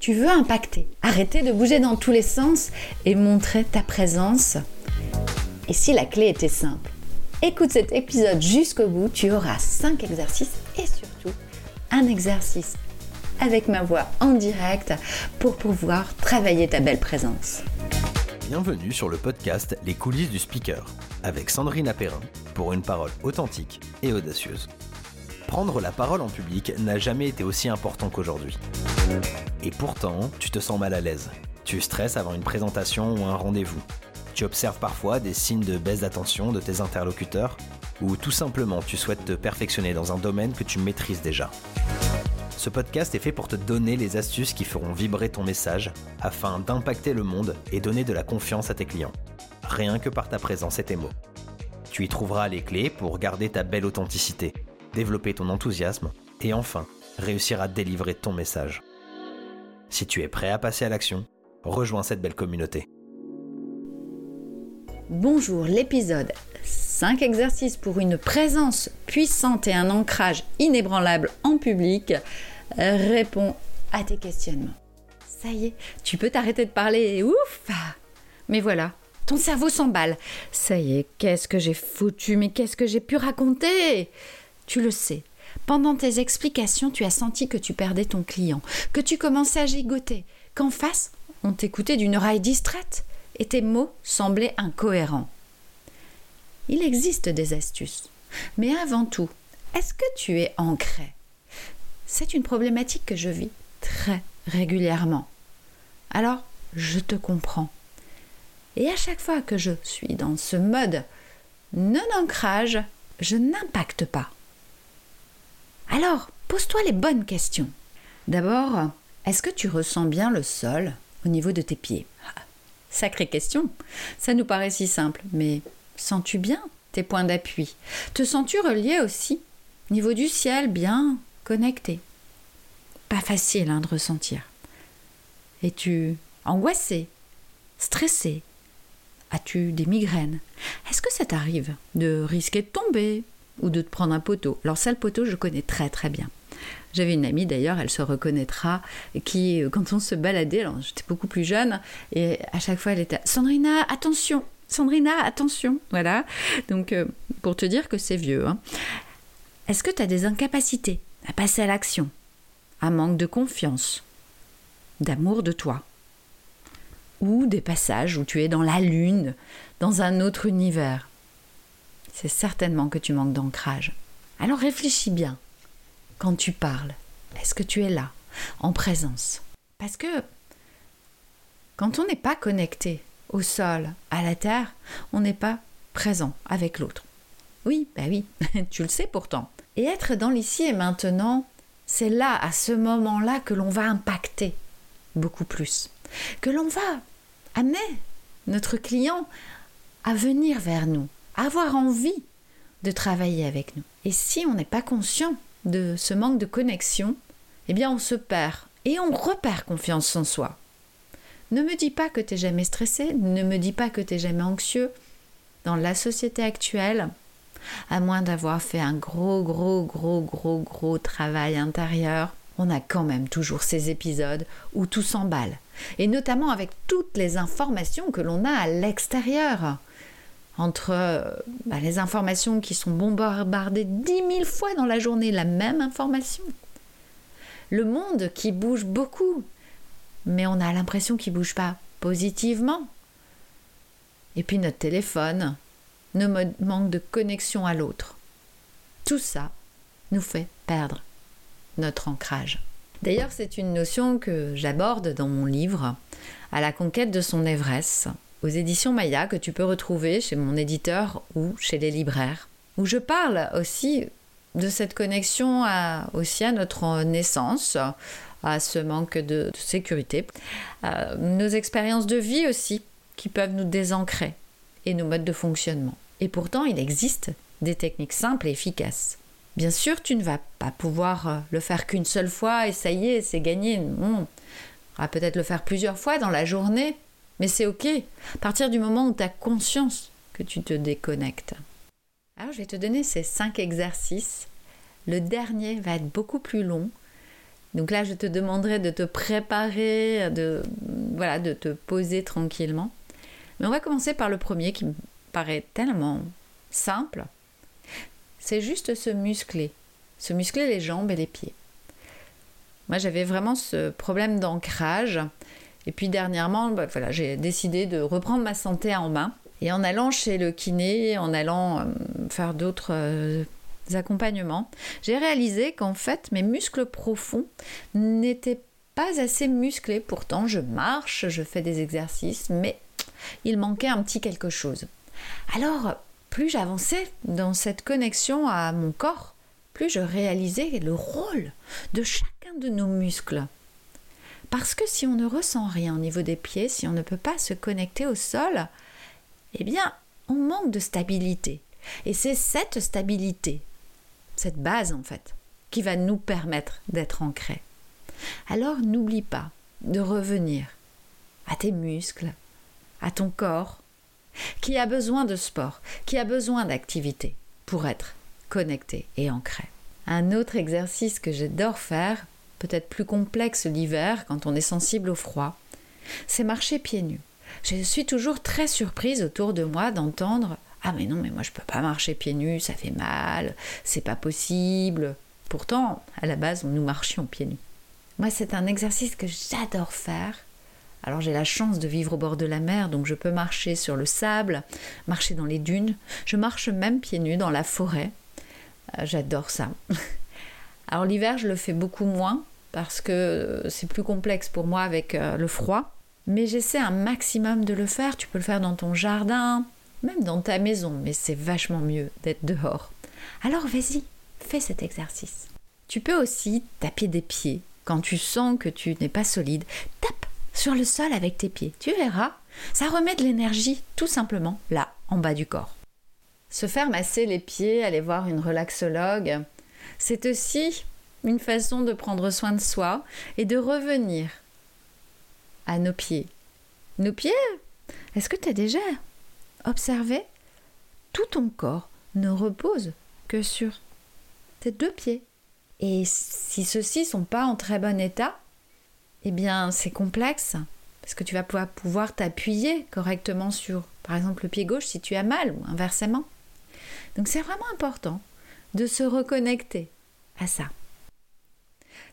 tu veux impacter, arrêter de bouger dans tous les sens et montrer ta présence. Et si la clé était simple Écoute cet épisode jusqu'au bout, tu auras 5 exercices et surtout un exercice avec ma voix en direct pour pouvoir travailler ta belle présence. Bienvenue sur le podcast Les coulisses du speaker avec Sandrine Apérin pour une parole authentique et audacieuse. Prendre la parole en public n'a jamais été aussi important qu'aujourd'hui. Et pourtant, tu te sens mal à l'aise. Tu stresses avant une présentation ou un rendez-vous. Tu observes parfois des signes de baisse d'attention de tes interlocuteurs ou tout simplement tu souhaites te perfectionner dans un domaine que tu maîtrises déjà. Ce podcast est fait pour te donner les astuces qui feront vibrer ton message afin d'impacter le monde et donner de la confiance à tes clients. Rien que par ta présence et tes mots. Tu y trouveras les clés pour garder ta belle authenticité, développer ton enthousiasme et enfin réussir à délivrer ton message. Si tu es prêt à passer à l'action, rejoins cette belle communauté. Bonjour, l'épisode 5 exercices pour une présence puissante et un ancrage inébranlable en public répond à tes questionnements. Ça y est, tu peux t'arrêter de parler, ouf Mais voilà, ton cerveau s'emballe. Ça y est, qu'est-ce que j'ai foutu, mais qu'est-ce que j'ai pu raconter? Tu le sais. Pendant tes explications, tu as senti que tu perdais ton client, que tu commençais à gigoter, qu'en face, on t'écoutait d'une oreille distraite et tes mots semblaient incohérents. Il existe des astuces. Mais avant tout, est-ce que tu es ancré? C'est une problématique que je vis très régulièrement. Alors, je te comprends. Et à chaque fois que je suis dans ce mode non-ancrage, je n'impacte pas. Alors, pose-toi les bonnes questions. D'abord, est-ce que tu ressens bien le sol au niveau de tes pieds? Sacrée question. Ça nous paraît si simple, mais sens-tu bien tes points d'appui? Te sens-tu relié aussi? Niveau du ciel, bien connecté? Pas facile hein, de ressentir. Es-tu angoissé Stressé? As-tu des migraines? Est-ce que ça t'arrive de risquer de tomber? Ou de te prendre un poteau Alors ça, le poteau, je connais très très bien. J'avais une amie d'ailleurs, elle se reconnaîtra, qui, euh, quand on se baladait, j'étais beaucoup plus jeune, et à chaque fois elle était Sandrina, attention Sandrina, attention Voilà. Donc, euh, pour te dire que c'est vieux. Hein. Est-ce que tu as des incapacités à passer à l'action? Un manque de confiance? D'amour de toi? Ou des passages où tu es dans la lune, dans un autre univers? C'est certainement que tu manques d'ancrage. Alors réfléchis bien quand tu parles Est-ce que tu es là, en présence? Parce que quand on n'est pas connecté au sol, à la terre, on n'est pas présent avec l'autre. Oui, bah oui, tu le sais pourtant. Et être dans l'ici et maintenant, c'est là, à ce moment-là, que l'on va impacter beaucoup plus. Que l'on va amener notre client à venir vers nous, avoir envie de travailler avec nous. Et si on n'est pas conscient de ce manque de connexion, eh bien on se perd et on repère confiance en soi. Ne me dis pas que tu n'es jamais stressé, ne me dis pas que tu n'es jamais anxieux. Dans la société actuelle, à moins d'avoir fait un gros, gros, gros, gros, gros travail intérieur, on a quand même toujours ces épisodes où tout s'emballe. Et notamment avec toutes les informations que l'on a à l'extérieur entre euh, bah, les informations qui sont bombardées dix mille fois dans la journée, la même information. Le monde qui bouge beaucoup, mais on a l'impression qu'il ne bouge pas positivement. Et puis notre téléphone, nos manque de connexion à l'autre. Tout ça nous fait perdre notre ancrage. D'ailleurs, c'est une notion que j'aborde dans mon livre, À la conquête de son Everest, aux éditions Maya que tu peux retrouver chez mon éditeur ou chez les libraires, où je parle aussi de cette connexion à, aussi à notre naissance, à ce manque de, sécurité, à nos expériences de vie aussi qui peuvent nous désancrer et nos modes de fonctionnement. Et pourtant, il existe des techniques simples et efficaces. Bien sûr, tu ne vas pas pouvoir euh, le faire qu'une seule fois et ça y est, c'est gagné. On va peut-être le faire plusieurs fois dans la journée mais c'est OK, à partir du moment où tu as conscience que tu te déconnectes. Alors je vais te donner ces cinq exercices. Le dernier va être beaucoup plus long, Donc là, je te demanderai de te préparer, de, voilà, de te poser tranquillement. Mais on va commencer par le premier qui me paraît tellement simple. C'est juste se muscler, se muscler les jambes et les pieds. Moi, j'avais vraiment ce problème d'ancrage. Et puis dernièrement, bah, voilà, j'ai décidé de reprendre ma santé en main. Et en allant chez le kiné, en allant euh, faire d'autres euh, accompagnements, j'ai réalisé qu'en fait, mes muscles profonds n'étaient pas assez musclés. Pourtant, je marche, je fais des exercices, mais il manquait un petit quelque chose. Alors, plus j'avançais dans cette connexion à mon corps, plus je réalisais le rôle de chacun de nos muscles. Parce que si on ne ressent rien au niveau des pieds, si on ne peut pas se connecter au sol, eh bien, on manque de stabilité. Et c'est cette stabilité, cette base en fait, qui va nous permettre d'être ancrés. Alors n'oublie pas de revenir à tes muscles, à ton corps, qui a besoin de sport, qui a besoin d'activité pour être connecté et ancré. Un autre exercice que j'adore faire, peut-être plus complexe l'hiver quand on est sensible au froid, c'est marcher pieds nus. Je suis toujours très surprise autour de moi d'entendre Ah mais non, mais moi je peux pas marcher pieds nus, ça fait mal, c'est pas possible. Pourtant, à la base, nous marchions pieds nus. Moi, c'est un exercice que j'adore faire. Alors j'ai la chance de vivre au bord de la mer, donc je peux marcher sur le sable, marcher dans les dunes. Je marche même pieds nus dans la forêt. Euh, j'adore ça. Alors l'hiver, je le fais beaucoup moins parce que c'est plus complexe pour moi avec euh, le froid mais j'essaie un maximum de le faire. Tu peux le faire dans ton jardin, même dans ta maison, mais c'est vachement mieux d'être dehors. Alors vas-y, fais cet exercice. Tu peux aussi taper des pieds. Quand tu sens que tu n'es pas solide, tape sur le sol avec tes pieds. Tu verras, ça remet de l'énergie tout simplement là, en bas du corps. Se faire masser les pieds, aller voir une relaxologue, c'est aussi une façon de prendre soin de soi et de revenir à nos pieds. Nos pieds Est-ce que tu as déjà observé? Tout ton corps ne repose que sur tes deux pieds. Et si ceux-ci sont pas en très bon état, eh bien c'est complexe parce que tu vas pouvoir, pouvoir t'appuyer correctement sur, par exemple, le pied gauche si tu as mal ou inversement. Donc c'est vraiment important de se reconnecter à ça.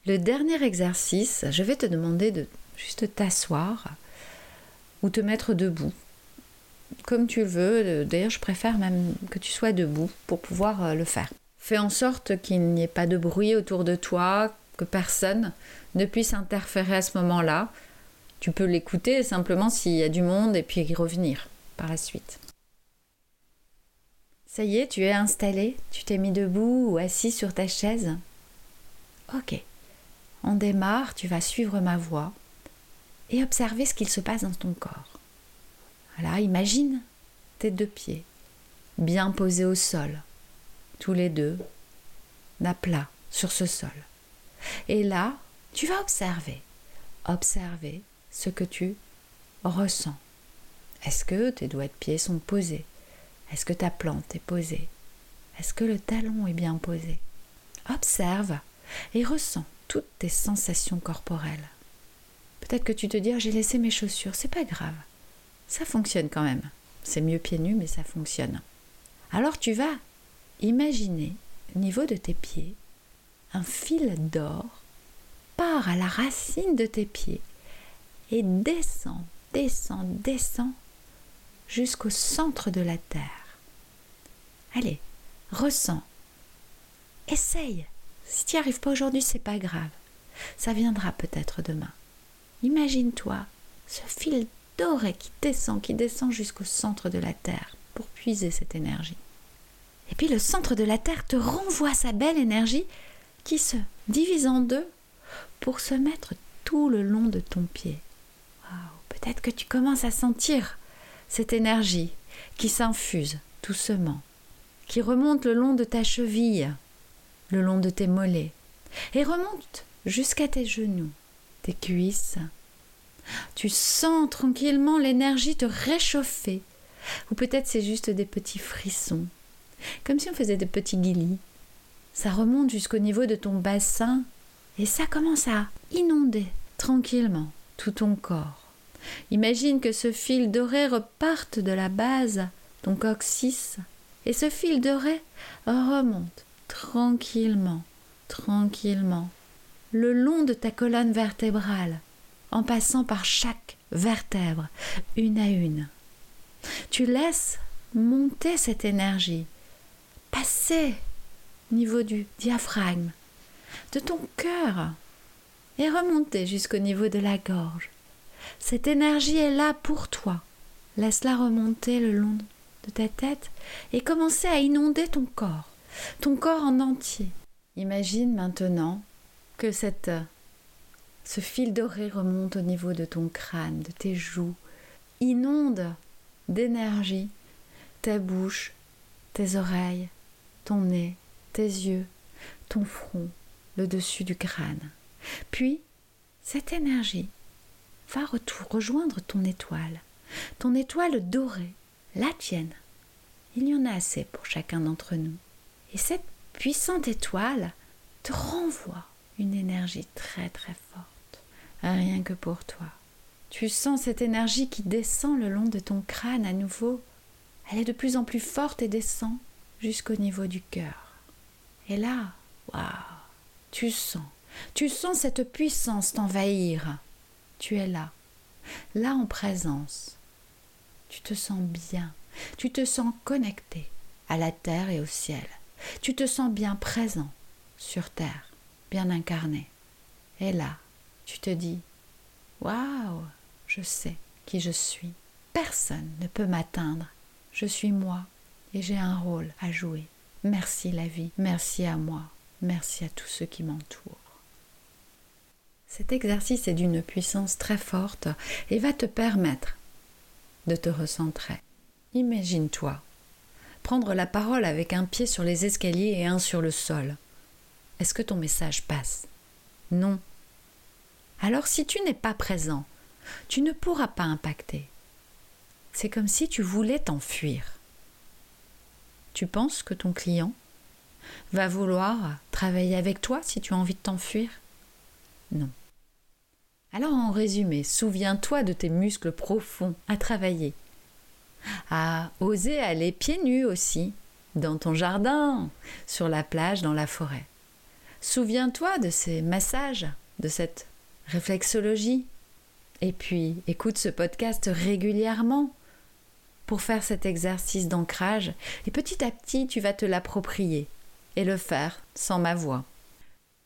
Le dernier exercice, je vais te demander de juste t'asseoir ou te mettre debout. Comme tu veux, d'ailleurs je préfère même que tu sois debout pour pouvoir euh, le faire. Fais en sorte qu'il n'y ait pas de bruit autour de toi, que personne ne puisse interférer à ce moment-là. Tu peux l'écouter simplement s'il y a du monde et puis y revenir par la suite. Ça y est, tu es installé, tu t'es mis debout ou assis sur ta chaise. Ok, on démarre, tu vas suivre ma voix et observer ce qu'il se passe dans ton corps. Voilà, imagine tes deux pieds bien posés au sol, tous les deux, à plat sur ce sol. Et là, tu vas observer, observer ce que tu ressens. Est-ce que tes doigts de pied sont posés? Est-ce que ta plante est posée? Est-ce que le talon est bien posé? Observe et ressens toutes tes sensations corporelles. Peut-être que tu te dis, ah, j'ai laissé mes chaussures, c'est pas grave. Ça fonctionne quand même. C'est mieux pieds nus, mais ça fonctionne. Alors tu vas imaginer, au niveau de tes pieds, un fil d'or part à la racine de tes pieds et descend, descend, descend jusqu'au centre de la terre. Allez, ressens. Essaye. Si tu n'y arrives pas aujourd'hui, c'est pas grave. Ça viendra peut-être demain. Imagine-toi ce fil doré qui descend, qui descend jusqu'au centre de la Terre pour puiser cette énergie. Et puis le centre de la Terre te renvoie sa belle énergie qui se divise en deux pour se mettre tout le long de ton pied. Peut-être que tu commences à sentir cette énergie qui s'infuse doucement, qui remonte le long de ta cheville, le long de tes mollets, et remonte jusqu'à tes genoux, tes cuisses. Tu sens tranquillement l'énergie te réchauffer. Ou peut-être c'est juste des petits frissons. Comme si on faisait des petits guilis. Ça remonte jusqu'au niveau de ton bassin Et ça commence à inonder tranquillement tout ton corps. Imagine que ce fil doré reparte de la base, ton coccyx, et ce fil doré remonte tranquillement, tranquillement, le long de ta colonne vertébrale, en passant par chaque vertèbre, une à une. Tu laisses monter cette énergie, passer au niveau du diaphragme, de ton cœur, et remonter jusqu'au niveau de la gorge. Cette énergie est là pour toi. Laisse-la remonter le long de ta tête et commencer à inonder ton corps, ton corps en entier. Imagine maintenant que cette, ce fil doré remonte au niveau de ton crâne, de tes joues, inonde d'énergie ta bouche, tes oreilles, ton nez, tes yeux, ton front, le dessus du crâne. Puis, cette énergie va rejoindre ton étoile, ton étoile dorée, la tienne. Il y en a assez pour chacun d'entre nous. Et cette puissante étoile te renvoie une énergie très très forte, rien que pour toi. Tu sens cette énergie qui descend le long de ton crâne à nouveau. Elle est de plus en plus forte et descend jusqu'au niveau du cœur. Et là, waouh, tu sens, tu sens cette puissance t'envahir. Tu es là, là en présence. Tu te sens bien, tu te sens connecté à la terre et au ciel. Tu te sens bien présent sur terre, bien incarné. Et là, tu te dis Waouh, je sais qui je suis. Personne ne peut m'atteindre. Je suis moi et j'ai un rôle à jouer. Merci la vie, merci à moi, merci à tous ceux qui m'entourent. Cet exercice est d'une puissance très forte et va te permettre de te recentrer. Imagine-toi la parole avec un pied sur les escaliers et un sur le sol. Est-ce que ton message passe? Non. Alors si tu n'es pas présent, tu ne pourras pas impacter. C'est comme si tu voulais t'enfuir. Tu penses que ton client va vouloir travailler avec toi si tu as envie de t'enfuir? Non. Alors en résumé, souviens-toi de tes muscles profonds à travailler, à oser aller pieds nus aussi, dans ton jardin, sur la plage, dans la forêt. Souviens-toi de ces massages, de cette réflexologie. Et puis, écoute ce podcast régulièrement pour faire cet exercice d'ancrage. Et petit à petit, tu vas te l'approprier et le faire sans ma voix.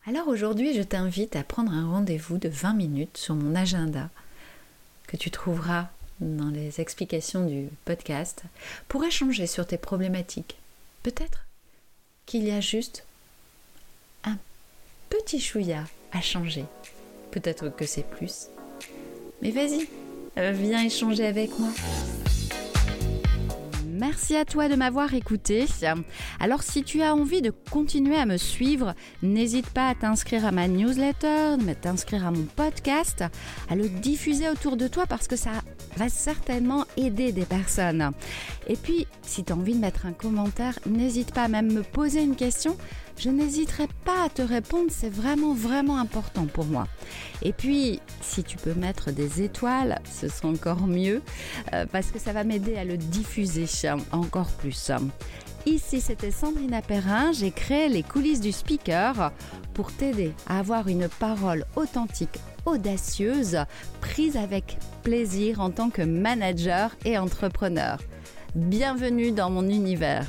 Alors aujourd'hui, je t'invite à prendre un rendez-vous de 20 minutes sur mon agenda que tu trouveras dans les explications du podcast pour échanger sur tes problématiques. Peut-être qu'il y a juste un petit chouïa à changer. Peut-être que c'est plus. Mais vas-y, viens échanger avec moi. Merci à toi de m'avoir écouté. Alors si tu as envie de continuer à me suivre, n'hésite pas à t'inscrire à ma newsletter, à t'inscrire à mon podcast, à le diffuser autour de toi parce que ça va certainement aider des personnes. Et puis, si tu as envie de mettre un commentaire, n'hésite pas à même me poser une question je n'hésiterai pas à te répondre, c'est vraiment vraiment important pour moi. Et puis, si tu peux mettre des étoiles, ce sera encore mieux, euh, parce que ça va m'aider à le diffuser encore plus. Ici, c'était Sandrina Perrin, j'ai créé les coulisses du speaker pour t'aider à avoir une parole authentique, audacieuse, prise avec plaisir en tant que manager et entrepreneur. Bienvenue dans mon univers.